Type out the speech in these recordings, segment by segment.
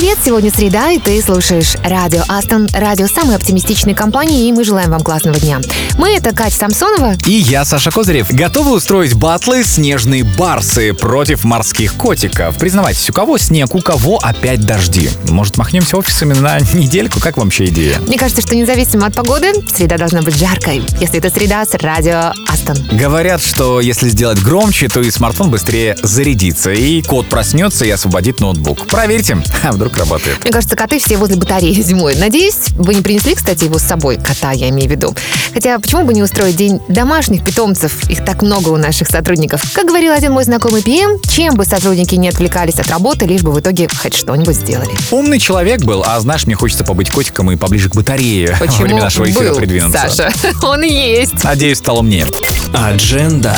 Привет, сегодня среда, и ты слушаешь радио Астон, радио самой оптимистичной компании, и мы желаем вам классного дня. Мы — это Катя Самсонова. И я, Саша Козырев. Готовы устроить батлы «Снежные барсы» против морских котиков. Признавайтесь, у кого снег, у кого опять дожди? Может, махнемся офисами на недельку? Как вам вообще идея? Мне кажется, что независимо от погоды, среда должна быть жаркой, если это среда с радио Астон. Говорят, что если сделать громче, то и смартфон быстрее зарядится, и кот проснется и освободит ноутбук. Проверьте, а вдруг работает. Мне кажется, коты все возле батареи зимой. Надеюсь, вы не принесли, кстати, его с собой, кота я имею в виду. Хотя, почему бы не устроить день домашних питомцев? Их так много у наших сотрудников. Как говорил один мой знакомый ПМ, чем бы сотрудники не отвлекались от работы, лишь бы в итоге хоть что-нибудь сделали. Умный человек был, а знаешь, мне хочется побыть котиком и поближе к батарее во Почему время нашего эфира был, придвинуться. Саша? Он есть. Надеюсь, стал умнее. Адженда.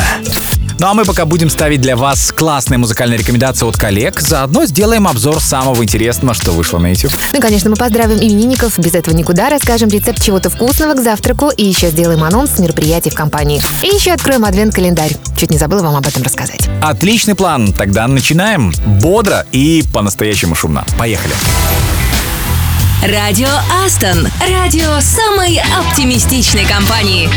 Ну а мы пока будем ставить для вас классные музыкальные рекомендации от коллег, заодно сделаем обзор самого интересного, что вышло на YouTube. Ну и, конечно, мы поздравим именинников, без этого никуда, расскажем рецепт чего-то вкусного к завтраку и еще сделаем анонс мероприятий в компании. И еще откроем адвент-календарь. Чуть не забыла вам об этом рассказать. Отличный план, тогда начинаем. Бодро и по-настоящему шумно. Поехали. Радио Астон. Радио самой оптимистичной компании.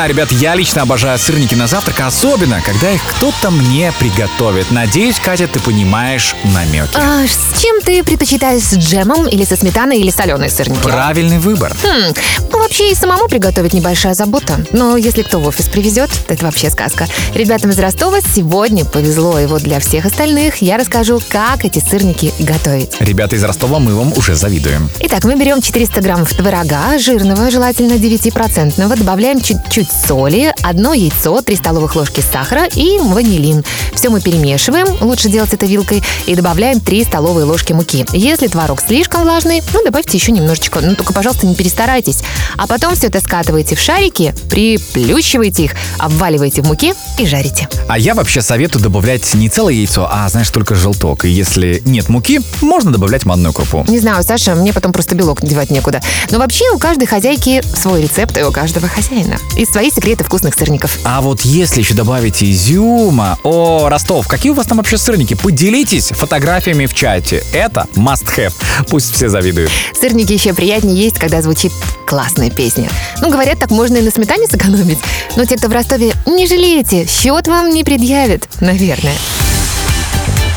Знаю, ребят, я лично обожаю сырники на завтрак, особенно, когда их кто-то мне приготовит. Надеюсь, Катя, ты понимаешь намеки. А с чем ты предпочитаешь, с джемом или со сметаной или соленые сырники? Правильный выбор. Хм, ну, вообще и самому приготовить небольшая забота. Но если кто в офис привезет, то это вообще сказка. Ребятам из Ростова сегодня повезло, и вот для всех остальных я расскажу, как эти сырники готовить. Ребята из Ростова, мы вам уже завидуем. Итак, мы берем 400 граммов творога, жирного, желательно 9%, добавляем чуть-чуть соли, одно яйцо, 3 столовых ложки сахара и ванилин. Все мы перемешиваем, лучше делать это вилкой, и добавляем 3 столовые ложки муки. Если творог слишком влажный, ну, добавьте еще немножечко, ну, только, пожалуйста, не перестарайтесь. А потом все это скатываете в шарики, приплющиваете их, обваливаете в муке и жарите. А я вообще советую добавлять не целое яйцо, а, знаешь, только желток. И если нет муки, можно добавлять манную крупу. Не знаю, Саша, мне потом просто белок девать некуда. Но вообще у каждой хозяйки свой рецепт, и у каждого хозяина. И свои секреты вкусных сырников. А вот если еще добавить изюма... О, Ростов, какие у вас там вообще сырники? Поделитесь фотографиями в чате. Это must have. Пусть все завидуют. Сырники еще приятнее есть, когда звучит классная песня. Ну, говорят, так можно и на сметане сэкономить. Но те, кто в Ростове, не жалеете, счет вам не предъявят, наверное.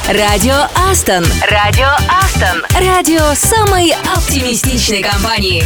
Радио Астон. Радио Астон. Радио самой оптимистичной компании.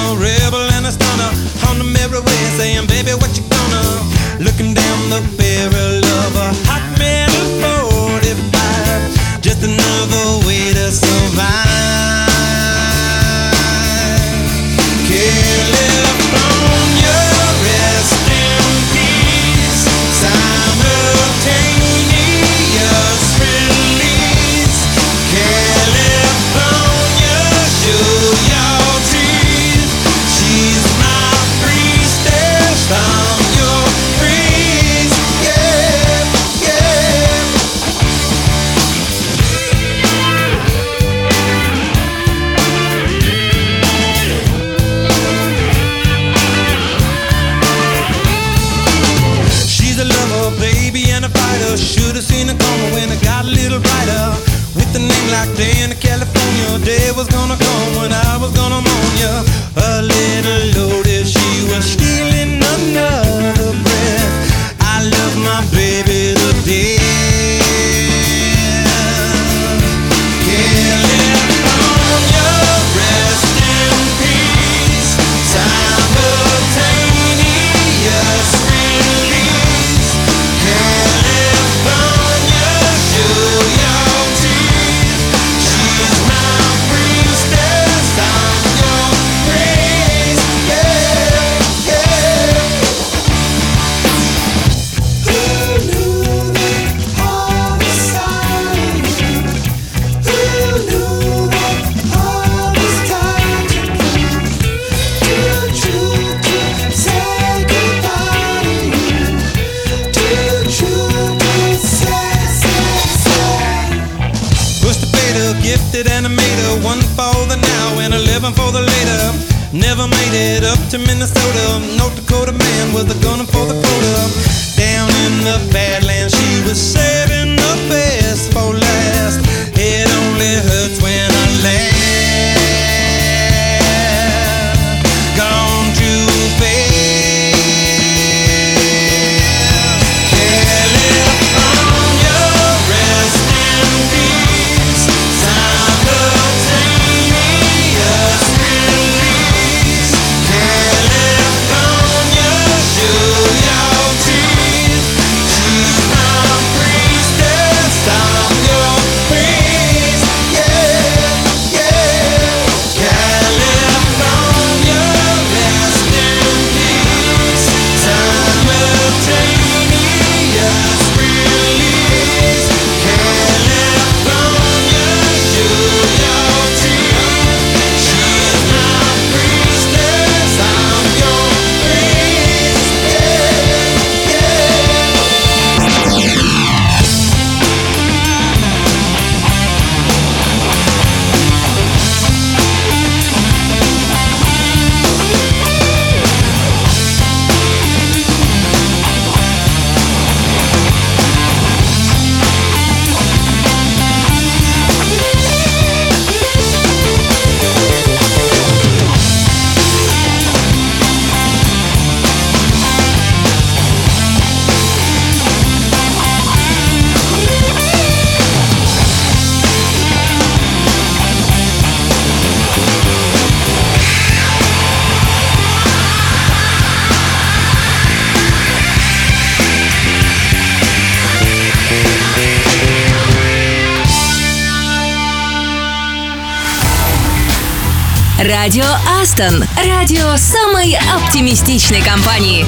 Радио Астон. Радио самой оптимистичной компании.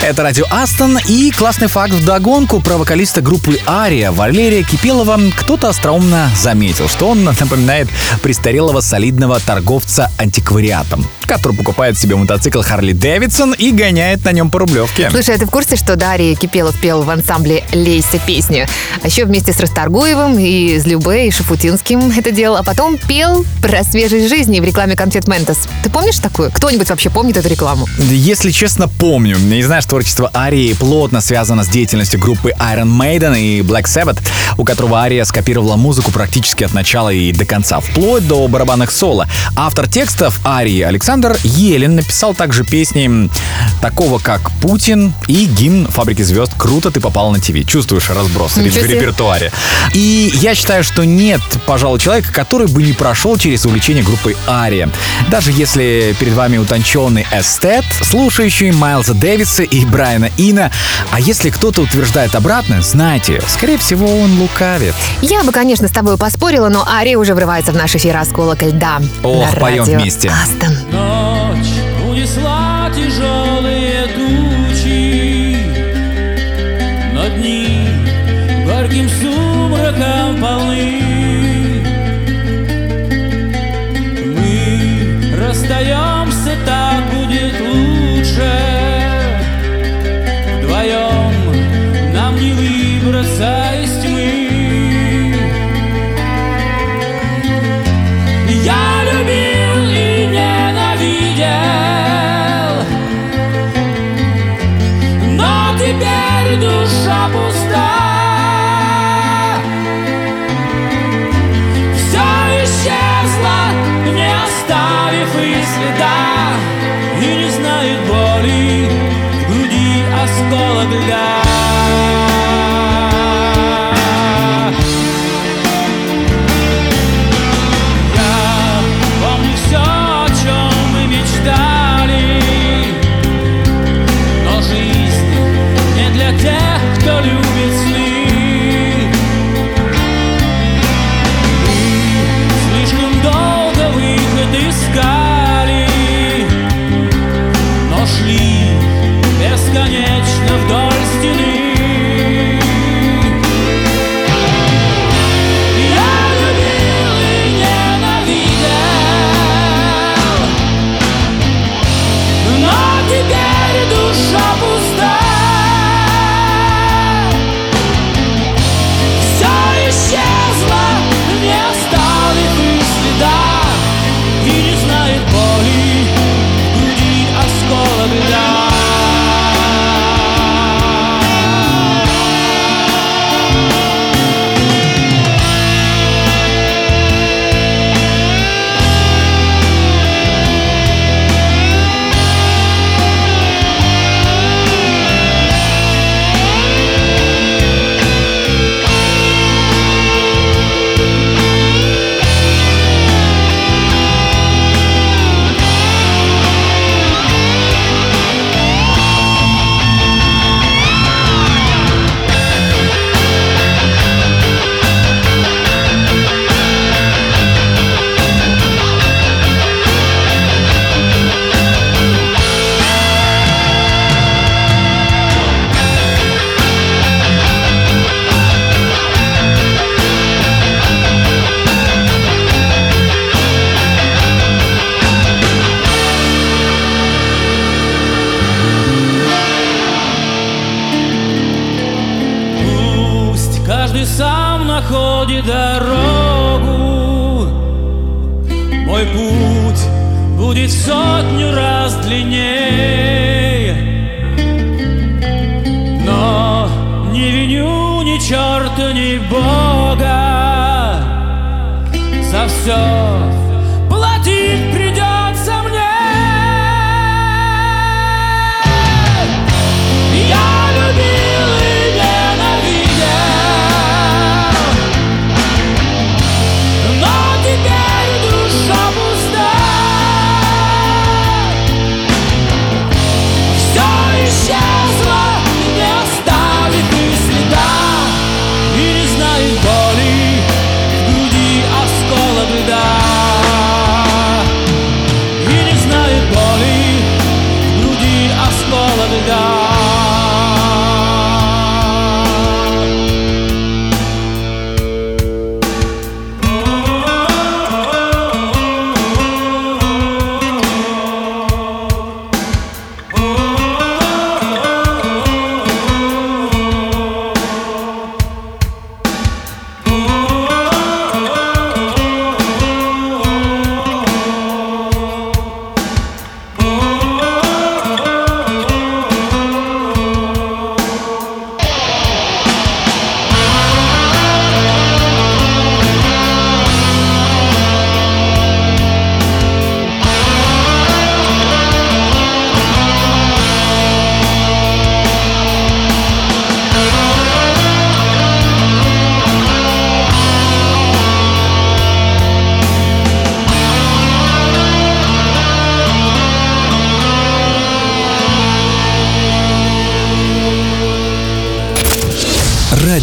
Это радио Астон и классный факт в догонку про вокалиста группы Ария Валерия Кипелова. Кто-то остроумно заметил, что он напоминает престарелого солидного торговца антиквариатом который покупает себе мотоцикл Харли Дэвидсон и гоняет на нем по Рублевке. Слушай, а ты в курсе, что Дарья Кипелов пел в ансамбле «Лейся» песню? А еще вместе с Расторгуевым и с Любе и Шафутинским это делал, а потом пел про свежесть жизни в рекламе конфет Ментос. Ты помнишь такую? Кто-нибудь вообще помнит эту рекламу? Если честно, помню. Не знаю, что творчество Арии плотно связано с деятельностью группы Iron Maiden и Black Sabbath, у которого Ария скопировала музыку практически от начала и до конца, вплоть до барабанных соло. Автор текстов Арии Александр Александр Елен написал также песни такого, как «Путин» и гимн «Фабрики звезд». Круто ты попал на ТВ. Чувствуешь разброс в репертуаре. И я считаю, что нет, пожалуй, человека, который бы не прошел через увлечение группой Ария. Даже если перед вами утонченный эстет, слушающий Майлза Дэвиса и Брайана Ина, а если кто-то утверждает обратное, знайте, скорее всего, он лукавит. Я бы, конечно, с тобой поспорила, но Ария уже врывается в наш эфир «Осколок льда». Ох, поем вместе. Астон. Ночь унесла тяжелые тучи, Но дни горьким сумраком полны.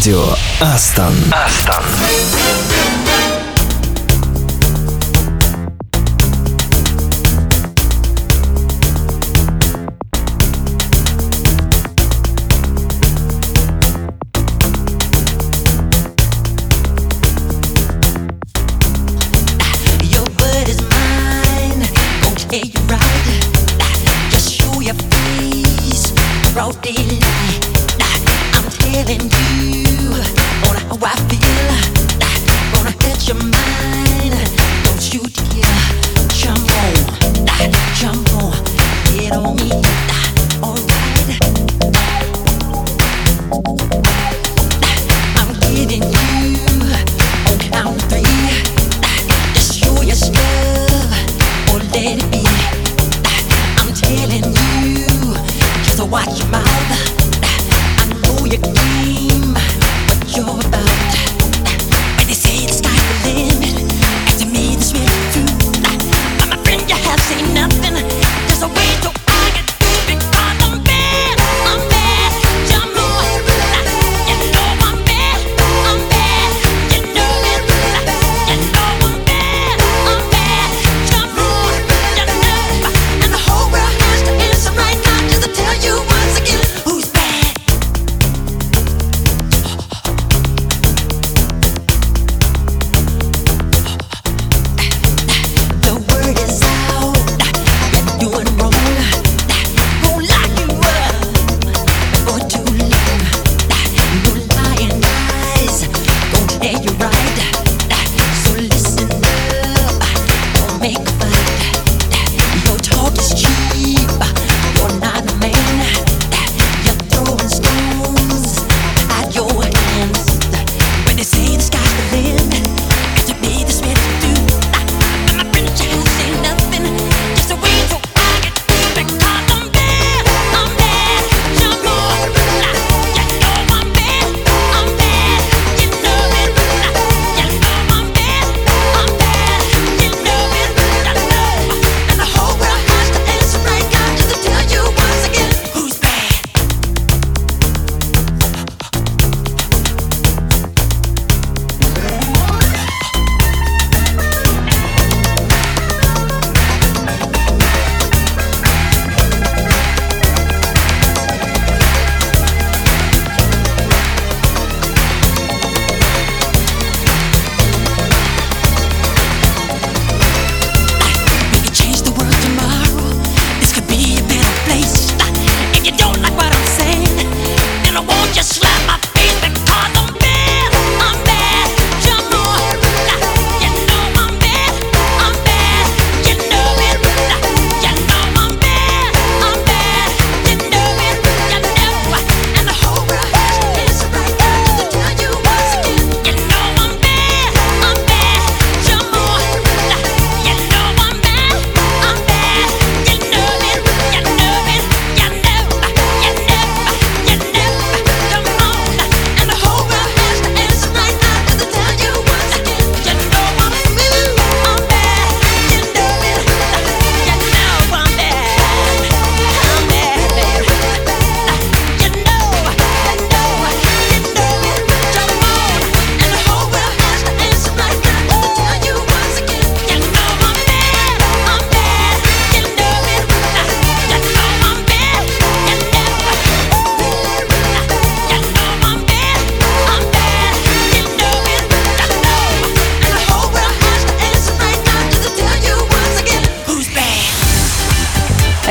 Радио Астон. Астон.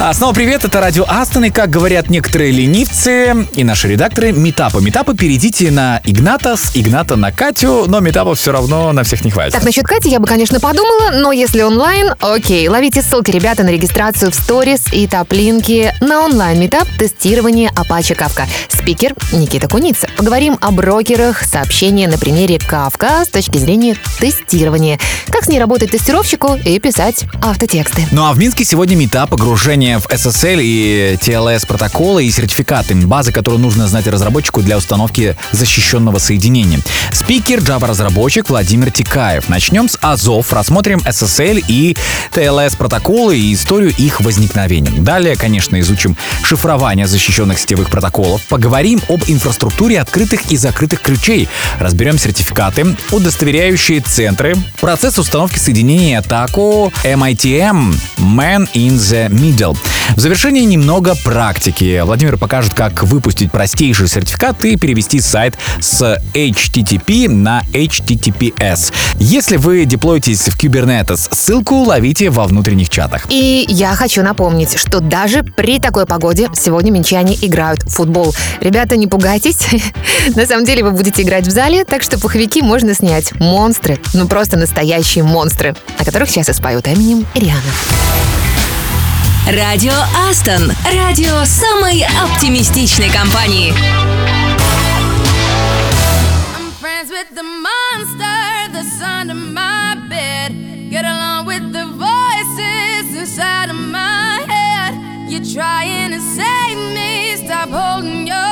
А снова привет, это радио Астон, и как говорят некоторые ленивцы и наши редакторы, метапы. Метапы перейдите на Игната, с Игната на Катю, но метапов все равно на всех не хватит. Так, насчет Кати я бы, конечно, подумала, но если онлайн, окей. Ловите ссылки, ребята, на регистрацию в сторис и топлинки на онлайн-метап тестирование, Apache Kafka. Спикер Никита Куница. Поговорим о брокерах, сообщения на примере Kafka с точки зрения тестирования. Как с ней работать тестировщику и писать автотексты. Ну а в Минске сегодня метап погружения погружение в SSL и TLS протоколы и сертификаты, базы, которые нужно знать разработчику для установки защищенного соединения. Спикер Java-разработчик Владимир Тикаев. Начнем с Азов, рассмотрим SSL и TLS протоколы и историю их возникновения. Далее, конечно, изучим шифрование защищенных сетевых протоколов, поговорим об инфраструктуре открытых и закрытых ключей, разберем сертификаты, удостоверяющие центры, процесс установки соединений атаку MITM Man in the Middle. В завершении немного практики. Владимир покажет, как выпустить простейший сертификат и перевести сайт с HTTP на HTTPS. Если вы деплоитесь в Kubernetes, ссылку ловите во внутренних чатах. И я хочу напомнить, что даже при такой погоде сегодня минчане играют в футбол. Ребята, не пугайтесь. На самом деле вы будете играть в зале, так что пуховики можно снять. Монстры, ну просто настоящие монстры, о которых сейчас и споют Эминем и Риана. Радио Астон. Радио самой оптимистичной компании. Trying to save me, stop holding your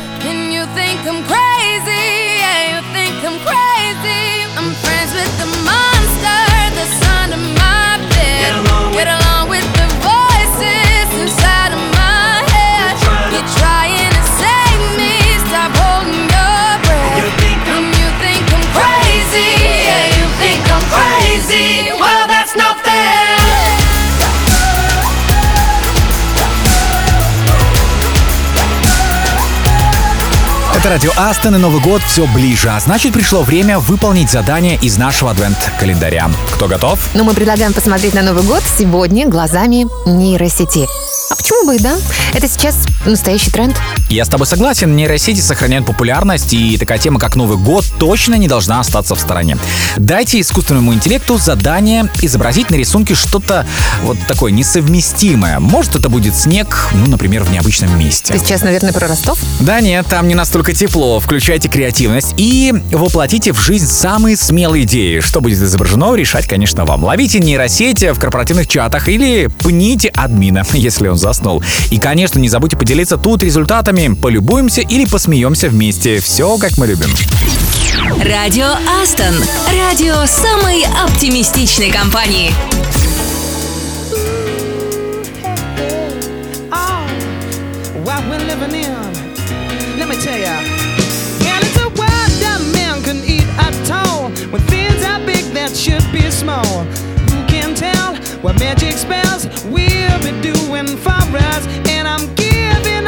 Радио Астон и Новый год все ближе, а значит пришло время выполнить задание из нашего адвент-календаря. Кто готов? Но мы предлагаем посмотреть на Новый год сегодня глазами нейросети. А почему бы и да? Это сейчас настоящий тренд. Я с тобой согласен, нейросети сохраняют популярность, и такая тема, как Новый год, точно не должна остаться в стороне. Дайте искусственному интеллекту задание изобразить на рисунке что-то вот такое несовместимое. Может, это будет снег, ну, например, в необычном месте. Ты сейчас, наверное, про Ростов? Да нет, там не настолько тепло. Включайте креативность и воплотите в жизнь самые смелые идеи. Что будет изображено, решать, конечно, вам. Ловите нейросети в корпоративных чатах или пните админа, если он заснул. И, конечно, не забудьте поделиться тут результатами. Полюбуемся или посмеемся вместе. Все, как мы любим. Радио Астон. Радио самой оптимистичной компании. Oh, should be small. Who can tell what magic spells we'll be doing for us? And I'm giving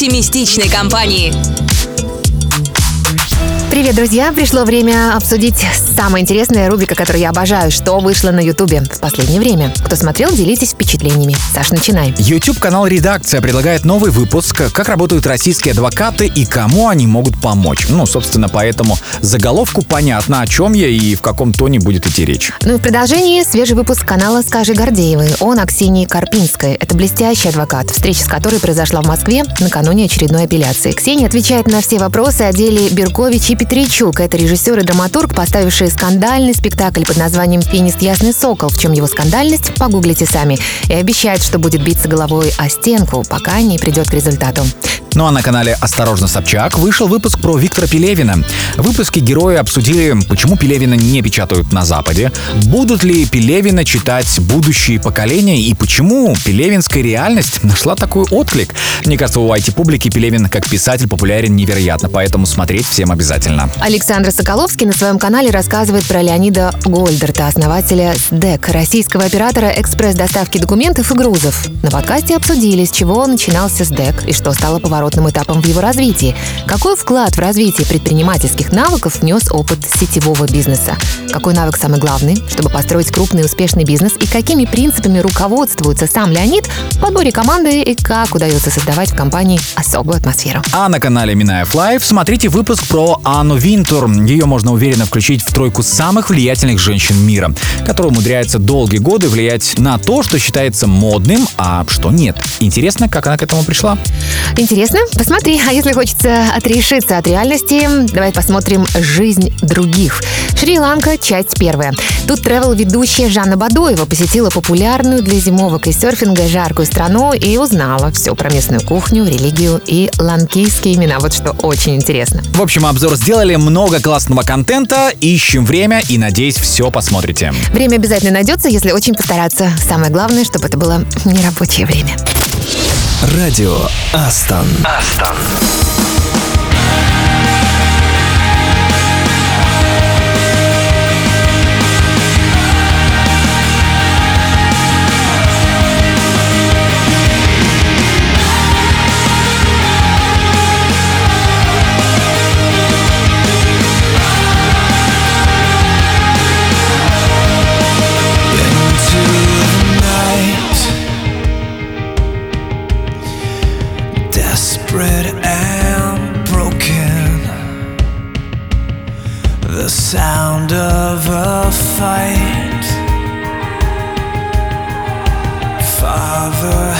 оптимистичной компании. Привет, друзья! Пришло время обсудить самое интересное рубрика, которую я обожаю, что вышло на Ютубе в последнее время. Кто смотрел, делитесь впечатлениями. Саш, начинай. YouTube-канал «Редакция» предлагает новый выпуск «Как работают российские адвокаты и кому они могут помочь». Ну, собственно, поэтому заголовку понятно, о чем я и в каком тоне будет идти речь. Ну и в продолжении свежий выпуск канала «Скажи Гордеевой». Он о Ксении Карпинской. Это блестящий адвокат, встреча с которой произошла в Москве накануне очередной апелляции. Ксения отвечает на все вопросы о деле Беркович и Петричук. Это режиссер и драматург, поставившие скандальный спектакль под названием «Пенист Ясный Сокол». В чем его скандальность, погуглите сами. И обещает, что будет биться головой о стенку, пока не придет к результату. Ну а на канале «Осторожно, Собчак» вышел выпуск про Виктора Пелевина. В выпуске герои обсудили, почему Пелевина не печатают на Западе, будут ли Пелевина читать будущие поколения и почему пелевинская реальность нашла такой отклик. Мне кажется, у IT-публики Пелевин как писатель популярен невероятно, поэтому смотреть всем обязательно. Александр Соколовский на своем канале рассказывает про Леонида Гольдерта, основателя СДЭК, российского оператора экспресс-доставки документов и грузов. На подкасте обсудили, с чего начинался СДЭК и что стало поворотным этапом в его развитии. Какой вклад в развитие предпринимательских навыков внес опыт сетевого бизнеса? Какой навык самый главный, чтобы построить крупный и успешный бизнес? И какими принципами руководствуется сам Леонид в подборе команды и как удается создавать в компании особую атмосферу? А на канале Минаев Лайв смотрите выпуск про Анну Винтур. Ее можно уверенно включить в тройку самых влиятельных женщин мира, которая умудряется долгие годы влиять на то, что считается модным, а что нет. Интересно, как она к этому пришла? Интересно? Посмотри. А если хочется отрешиться от реальности, давай посмотрим «Жизнь других». Шри-Ланка, часть первая. Тут travel-ведущая Жанна Бадоева посетила популярную для зимовок и серфинга жаркую страну и узнала все про местную кухню, религию и ланкийские имена. Вот что очень интересно. В общем, обзор сделали, много классного контента, ищем время и, надеюсь, все посмотрите. Время обязательно найдется, если очень постараться. Самое главное, чтобы это было нерабочее время. Радио Астон. Астон. Sound of a fight. Father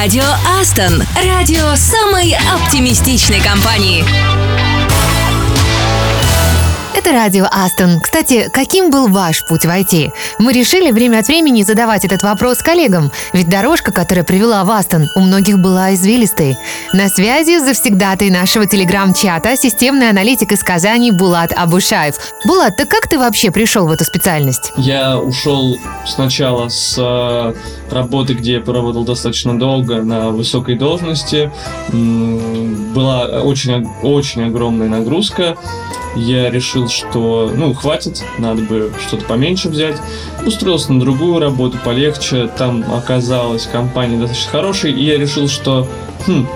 Радио Астон. Радио самой оптимистичной компании. Это радио Астон. Кстати, каким был ваш путь в IT? Мы решили время от времени задавать этот вопрос коллегам, ведь дорожка, которая привела в Астон, у многих была извилистой. На связи завсегдатай нашего телеграм-чата системный аналитик из Казани Булат Абушаев. Булат, так как ты вообще пришел в эту специальность? Я ушел сначала с э, работы, где я поработал достаточно долго на высокой должности. Была очень, очень огромная нагрузка. Я решил, что, ну, хватит, надо бы что-то поменьше взять. Устроился на другую работу, полегче. Там оказалась компания достаточно хорошей, и я решил, что, хм,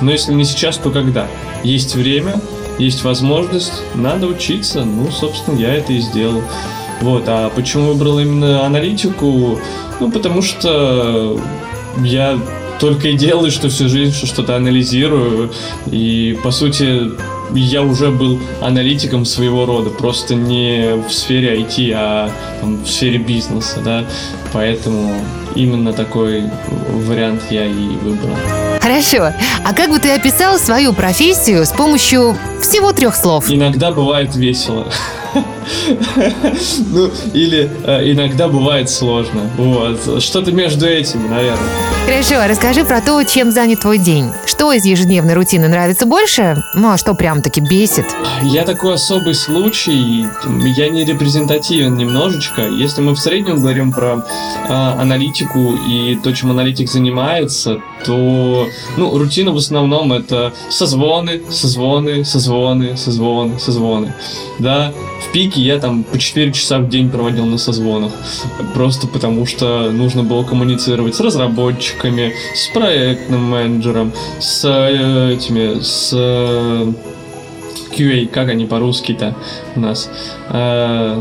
но если не сейчас, то когда? Есть время, есть возможность, надо учиться. Ну, собственно, я это и сделал. Вот, а почему выбрал именно аналитику? Ну, потому что я только и делаю, что всю жизнь что что-то анализирую. И, по сути, я уже был аналитиком своего рода, просто не в сфере IT, а там, в сфере бизнеса, да. Поэтому именно такой вариант я и выбрал. Хорошо. А как бы ты описал свою профессию с помощью всего трех слов? Иногда бывает весело. Ну, или э, иногда бывает сложно. Вот. Что-то между этим, наверное. Хорошо, расскажи про то, чем занят твой день. Что из ежедневной рутины нравится больше? Ну, а что прям-таки бесит? Я такой особый случай, я не репрезентативен немножечко. Если мы в среднем говорим про э, аналитику и то, чем аналитик занимается, то ну, рутина в основном это созвоны, созвоны, созвоны, созвоны, созвоны. Да, в пике я там по 4 часа в день проводил на созвонах. Просто потому что нужно было коммуницировать с разработчиками, с проектным менеджером, с э, этими, с э, QA, как они по-русски-то у нас, Э,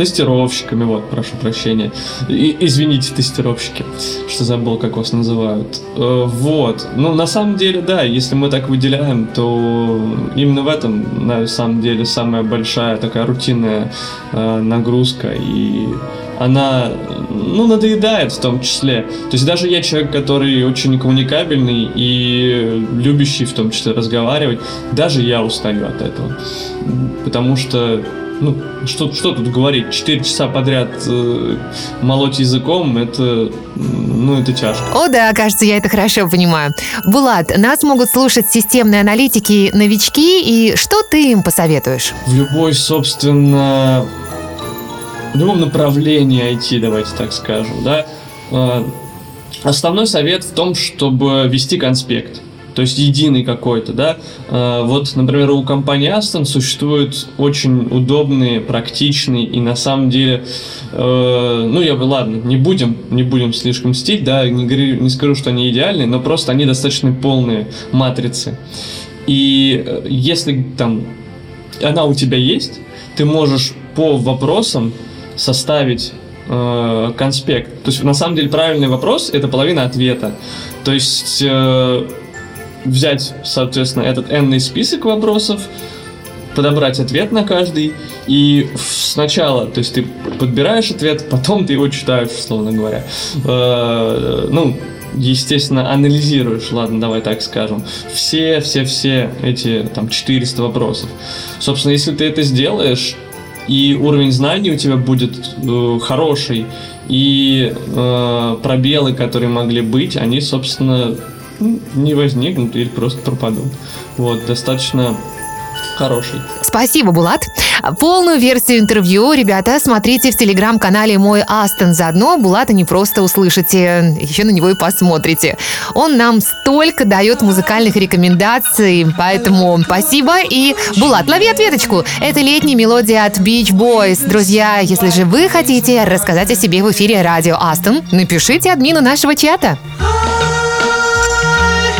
тестировщиками, вот, прошу прощения. И, извините, тестировщики, что забыл, как вас называют. Э, вот, ну, на самом деле, да, если мы так выделяем, то именно в этом, на самом деле, самая большая такая рутинная э, нагрузка, и она, ну, надоедает в том числе. То есть даже я человек, который очень коммуникабельный и любящий в том числе разговаривать, даже я устаю от этого. Потому что ну, что, что тут говорить, 4 часа подряд э, молоть языком, это, ну, это тяжко. О да, кажется, я это хорошо понимаю. Булат, нас могут слушать системные аналитики, новички, и что ты им посоветуешь? В любой, собственно, в любом направлении IT, давайте так скажем, да, э, основной совет в том, чтобы вести конспект. То есть единый какой-то, да. Э, Вот, например, у компании Aston существуют очень удобные, практичные и на самом деле, э, ну я бы, ладно, не будем, не будем слишком мстить, да, не, говорю- не скажу, что они идеальные, но просто они достаточно полные матрицы. И э, если там она у тебя есть, ты можешь по вопросам составить э, конспект. То есть на самом деле правильный вопрос это половина ответа. То есть э, взять, соответственно, этот n список вопросов, подобрать ответ на каждый и сначала, то есть ты подбираешь ответ, потом ты его читаешь, условно говоря. Э, ну, естественно, анализируешь, ладно, давай так скажем, все, все, все эти там 400 вопросов. Собственно, если ты это сделаешь, и уровень знаний у тебя будет э, хороший, и э, пробелы, которые могли быть, они, собственно, не возникнут или просто пропадут. Вот, достаточно хороший. Спасибо, Булат. Полную версию интервью, ребята, смотрите в телеграм-канале «Мой Астон». Заодно Булата не просто услышите, еще на него и посмотрите. Он нам столько дает музыкальных рекомендаций, поэтому спасибо. И, Булат, лови ответочку. Это летняя мелодия от Beach Boys. Друзья, если же вы хотите рассказать о себе в эфире радио Астон, напишите админу нашего чата.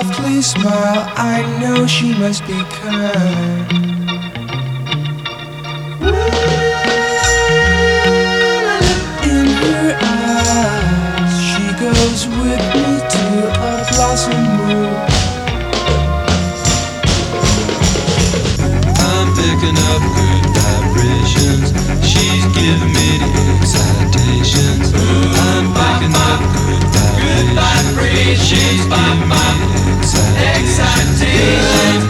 softly smile, I know she must be kind. In her eyes, she goes with me to a blossom. I'm picking up good vibrations. She's giving me the. I'm picking up good vibrations. She's giving me excitation. excitation.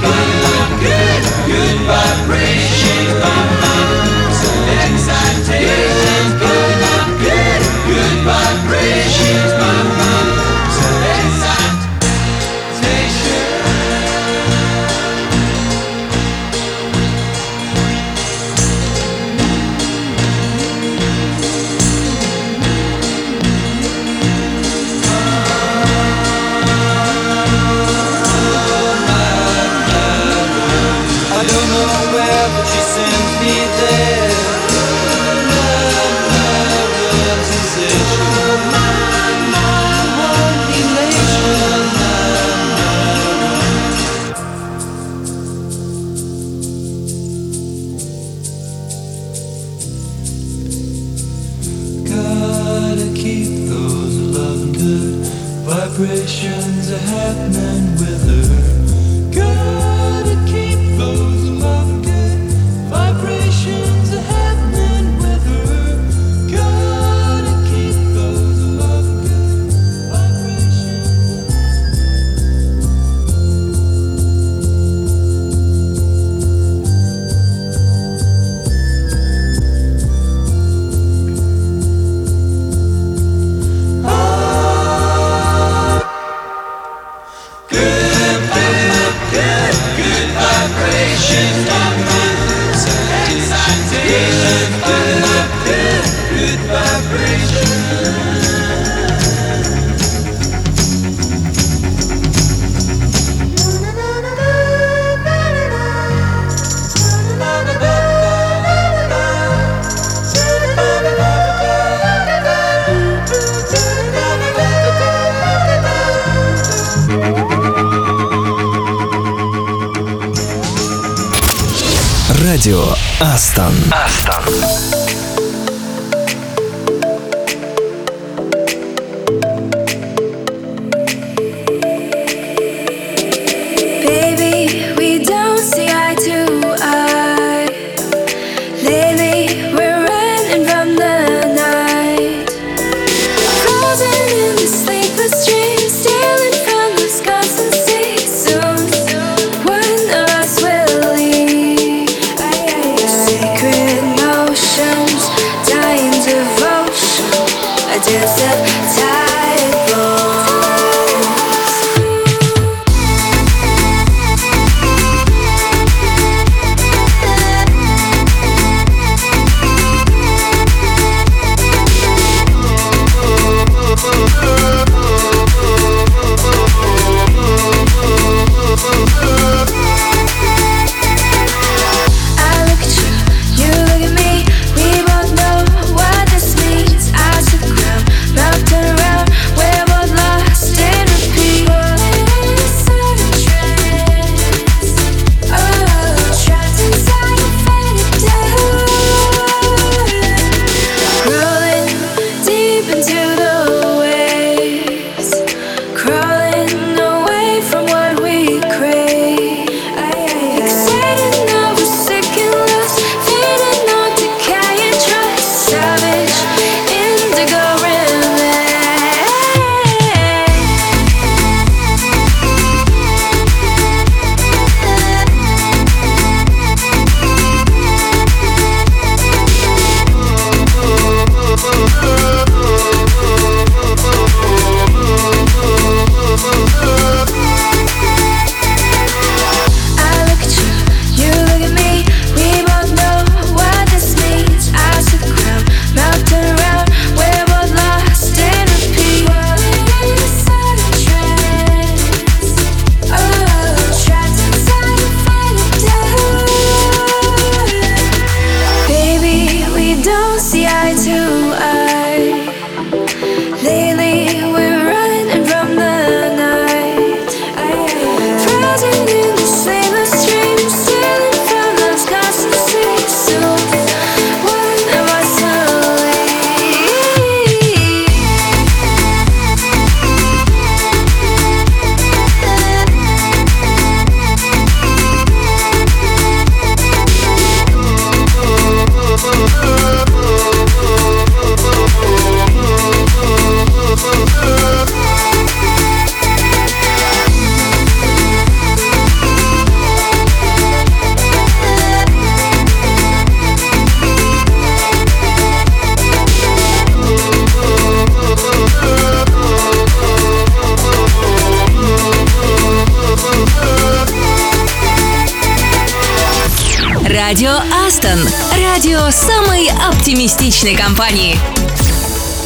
Радио Астон. Радио самой оптимистичной компании.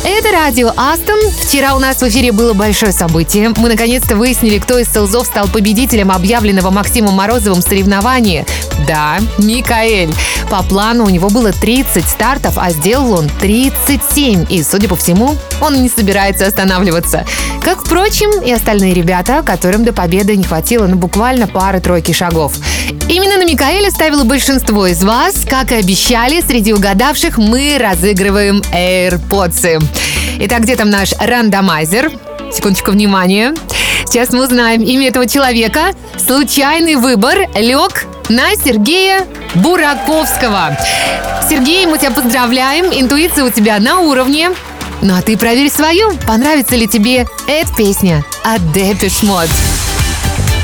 Это радио Астон. Вчера у нас в эфире было большое событие. Мы наконец-то выяснили, кто из селзов стал победителем объявленного Максимом Морозовым соревнования. Да, Микаэль. По плану у него было 30 стартов, а сделал он 37. И, судя по всему, он не собирается останавливаться. Как, впрочем, и остальные ребята, которым до победы не хватило ну, буквально пары-тройки шагов. Именно на Микаэля ставило большинство из вас. Как и обещали, среди угадавших мы разыгрываем AirPods. Итак, где там наш рандомайзер? Секундочку, внимания. Сейчас мы узнаем имя этого человека. Случайный выбор лег на Сергея Бураковского. Сергей, мы тебя поздравляем. Интуиция у тебя на уровне. Ну а ты проверь свою. Понравится ли тебе эта песня от Depeche Mode.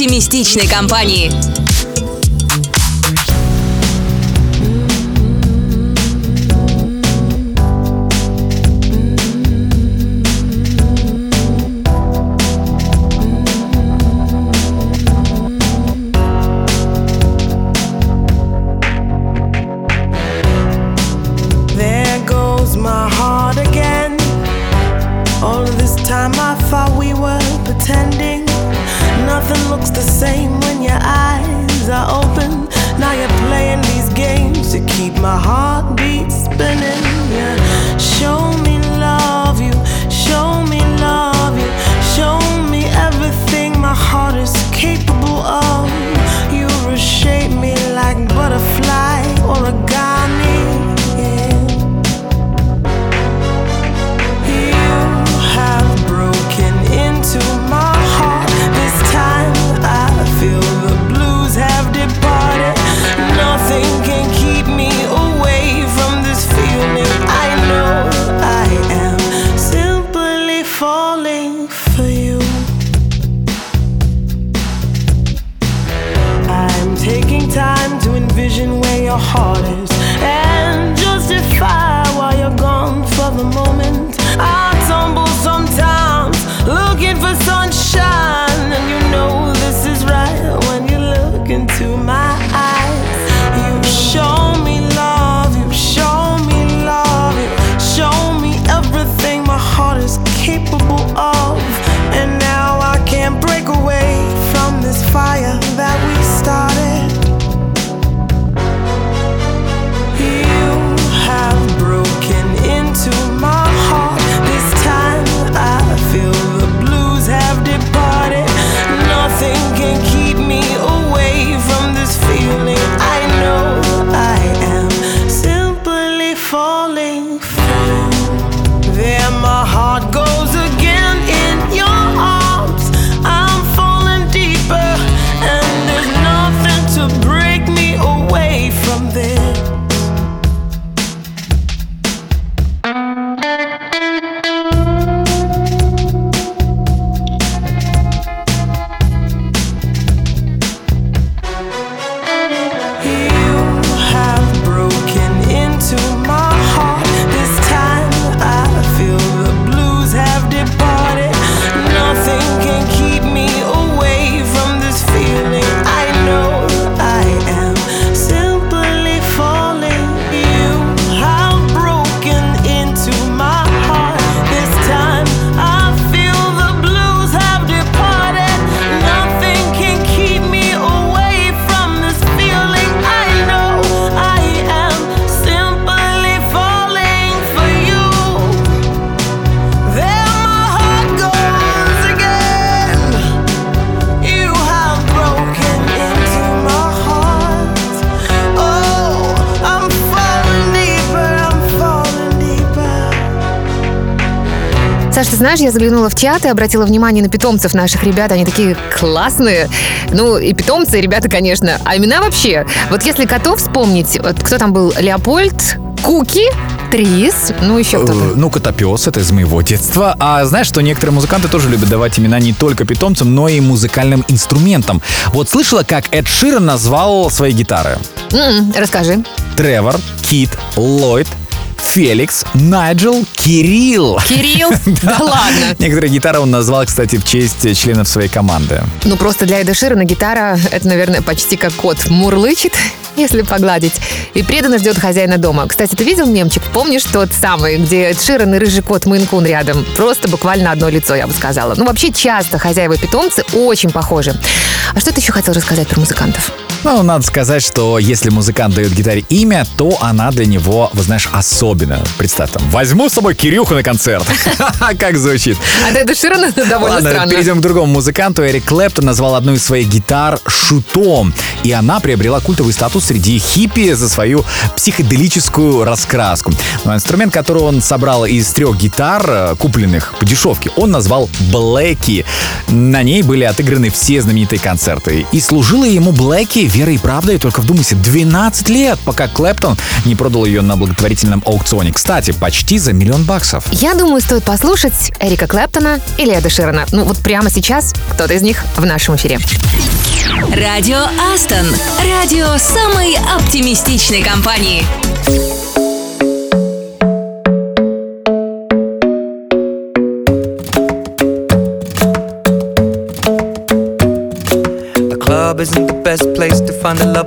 Оптимистичной компании. Знаешь, я заглянула в чат и обратила внимание на питомцев наших ребят. Они такие классные. Ну, и питомцы, и ребята, конечно. А имена вообще. Вот если котов вспомнить, вот кто там был? Леопольд, Куки, Трис, ну еще кто-то. Э, Ну, котопес, это из моего детства. А знаешь, что некоторые музыканты тоже любят давать имена не только питомцам, но и музыкальным инструментам. Вот слышала, как Эд Ширен назвал свои гитары? М-м, расскажи. Тревор, Кит, Ллойд, Феликс, Найджел, Кирилл. Кирилл? Да ладно. Некоторые гитары он назвал, кстати, в честь членов своей команды. Ну, просто для Эда Ширана гитара — это, наверное, почти как кот. Мурлычет, если погладить, и преданно ждет хозяина дома. Кстати, ты видел мемчик? Помнишь тот самый, где Эд Ширан и рыжий кот Мейн-кун рядом? Просто буквально одно лицо, я бы сказала. Ну, вообще, часто хозяева-питомцы очень похожи. А что ты еще хотел рассказать про музыкантов? Ну, надо сказать, что если музыкант дает гитаре имя, то она для него, вы знаешь, особенно. Представь там, возьму с собой Кирюху на концерт. Как звучит. А Эда Ширана довольно Ладно, странно. перейдем к другому музыканту. Эрик Клэптон назвал одну из своих гитар шутом. И она приобрела культовый статус среди хиппи за свою психоделическую раскраску. Но инструмент, который он собрал из трех гитар, э, купленных по дешевке, он назвал Блэки. На ней были отыграны все знаменитые концерты. И служила ему Блэки верой и правдой, только вдумайся, 12 лет, пока Клэптон не продал ее на благотворительном аукционе. Кстати, почти за миллион баксов. Я думаю, стоит послушать Эрика Клэптона или Эда Ширана. Ну вот прямо сейчас кто-то из них в нашем эфире. Радио Астон. Радио самой оптимистичной компании.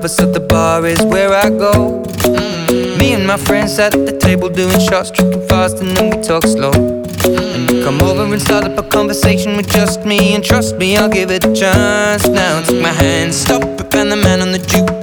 So the bar is where I go. Mm. Me and my friends at the table doing shots, tripping fast, and then we talk slow. And you come over and start up a conversation with just me, and trust me, I'll give it a chance. Now take my hand, stop it, and the man on the jukebox, and then we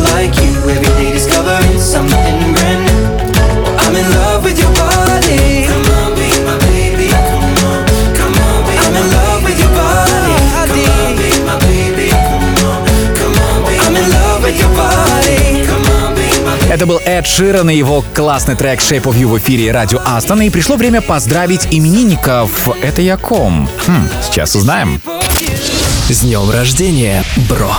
Это был Эд Ширан и его классный трек Shape of You в эфире радио Астон. И пришло время поздравить именинников. Это я ком? Хм, сейчас узнаем. С днем рождения, бро!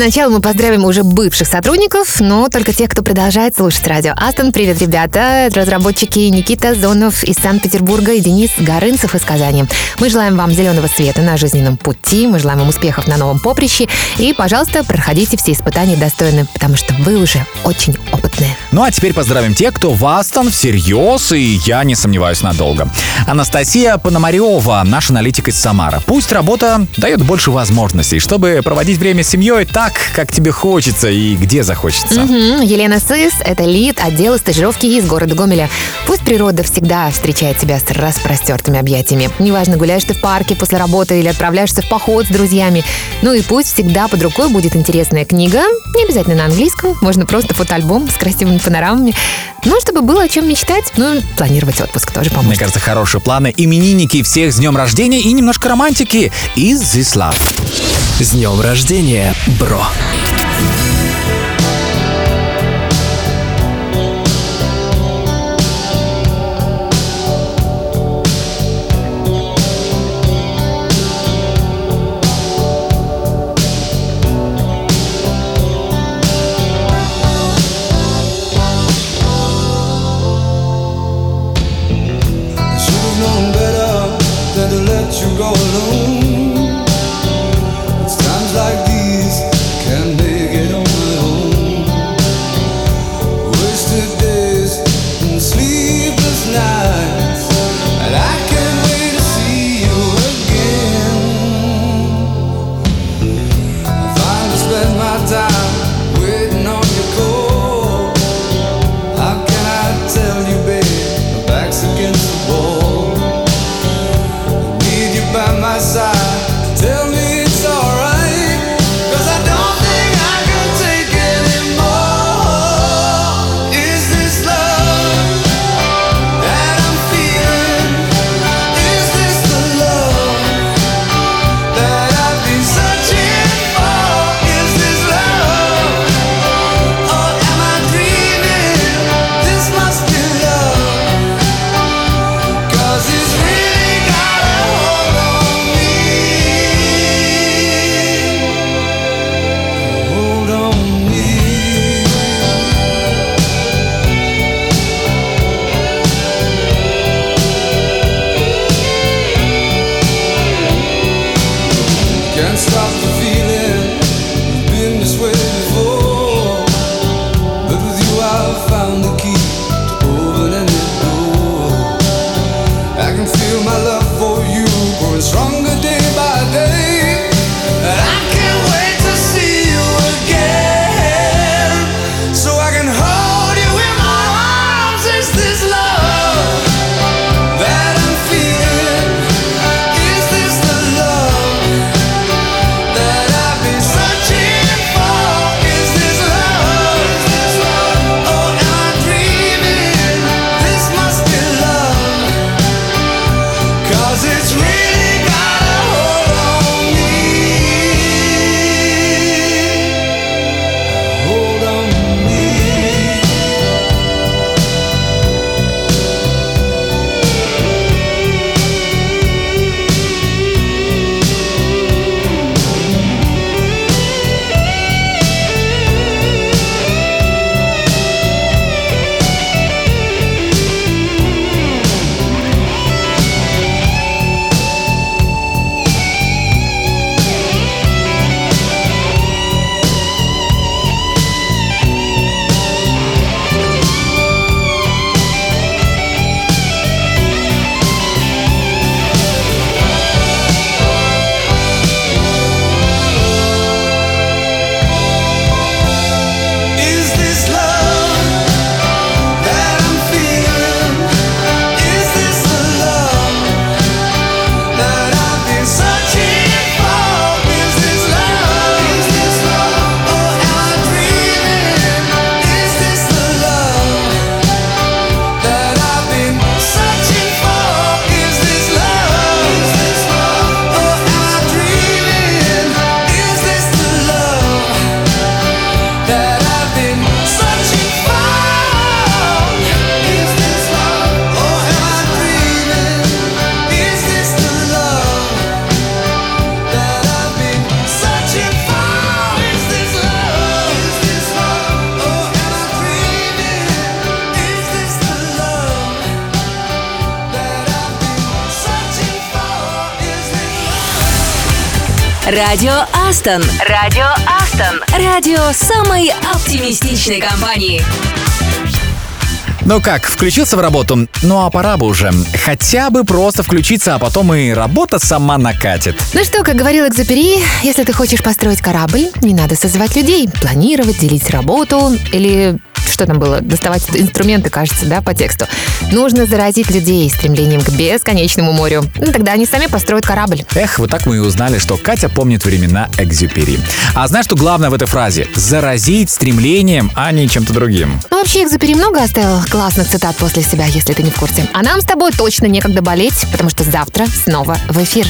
Сначала мы поздравим уже бывших сотрудников, но только тех, кто продолжает слушать радио. Астон, привет, ребята. Разработчики Никита Зонов из Санкт-Петербурга и Денис Горынцев из Казани. Мы желаем вам зеленого света на жизненном пути, мы желаем вам успехов на новом поприще. И, пожалуйста, проходите все испытания достойно, потому что вы уже очень опытные. Ну а теперь поздравим тех, кто в Астон всерьез, и я не сомневаюсь надолго. Анастасия Пономарева, наш аналитик из Самара. Пусть работа дает больше возможностей, чтобы проводить время с семьей так, так, как тебе хочется и где захочется. Угу. Елена Сыс — это лид отдела стажировки из города Гомеля. Пусть природа всегда встречает тебя с распростертыми объятиями. Неважно, гуляешь ты в парке после работы или отправляешься в поход с друзьями. Ну и пусть всегда под рукой будет интересная книга, не обязательно на английском, можно просто фотоальбом с красивыми панорамами. Ну, чтобы было о чем мечтать, ну, планировать отпуск тоже поможет. Мне кажется, хорошие планы. Именинники всех с днем рождения и немножко романтики. Из This Love. С днем рождения, бро! Астон. Радио Астон. Радио самой оптимистичной компании. Ну как, включился в работу? Ну а пора бы уже. Хотя бы просто включиться, а потом и работа сама накатит. Ну что, как говорил Экзапери, если ты хочешь построить корабль, не надо созвать людей, планировать, делить работу или что там было, доставать инструменты, кажется, да, по тексту. Нужно заразить людей стремлением к бесконечному морю. Ну, тогда они сами построят корабль. Эх, вот так мы и узнали, что Катя помнит времена Экзюпери. А знаешь, что главное в этой фразе? Заразить стремлением, а не чем-то другим. Ну, вообще, Экзапери много оставил классных цитат после себя, если ты не в курсе. А нам с тобой точно некогда болеть, потому что завтра снова в эфир.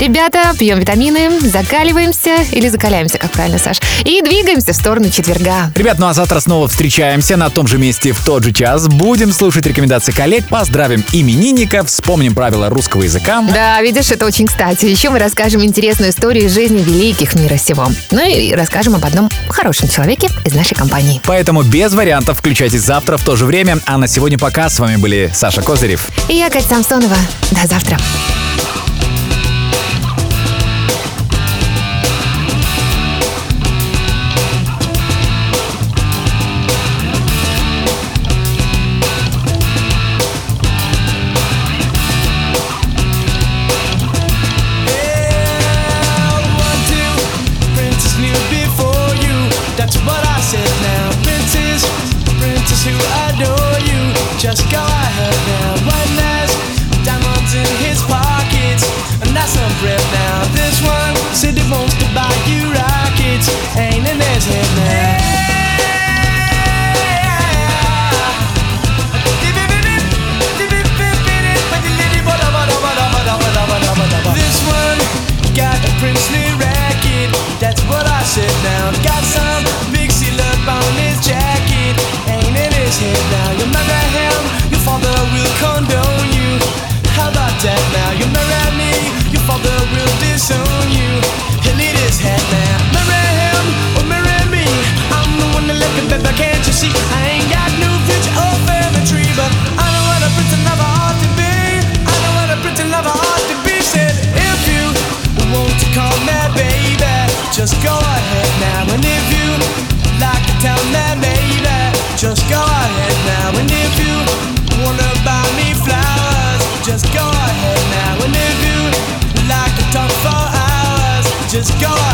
Ребята, пьем витамины, закаливаемся или закаляемся, как правильно, Саш, и двигаемся в сторону четверга. Ребят, ну а завтра снова встречаемся на том же месте в тот же час. Будем слушать рекомендации коллег, поздравим именинника, вспомним правила русского языка. Да, видишь, это очень кстати. Еще мы расскажем интересную историю из жизни великих мира сего. Ну и расскажем об одном хорошем человеке из нашей компании. Поэтому без вариантов включайтесь завтра в то же время. А на сегодня пока. С вами были Саша Козырев. И я, Катя Самсонова. До завтра. Go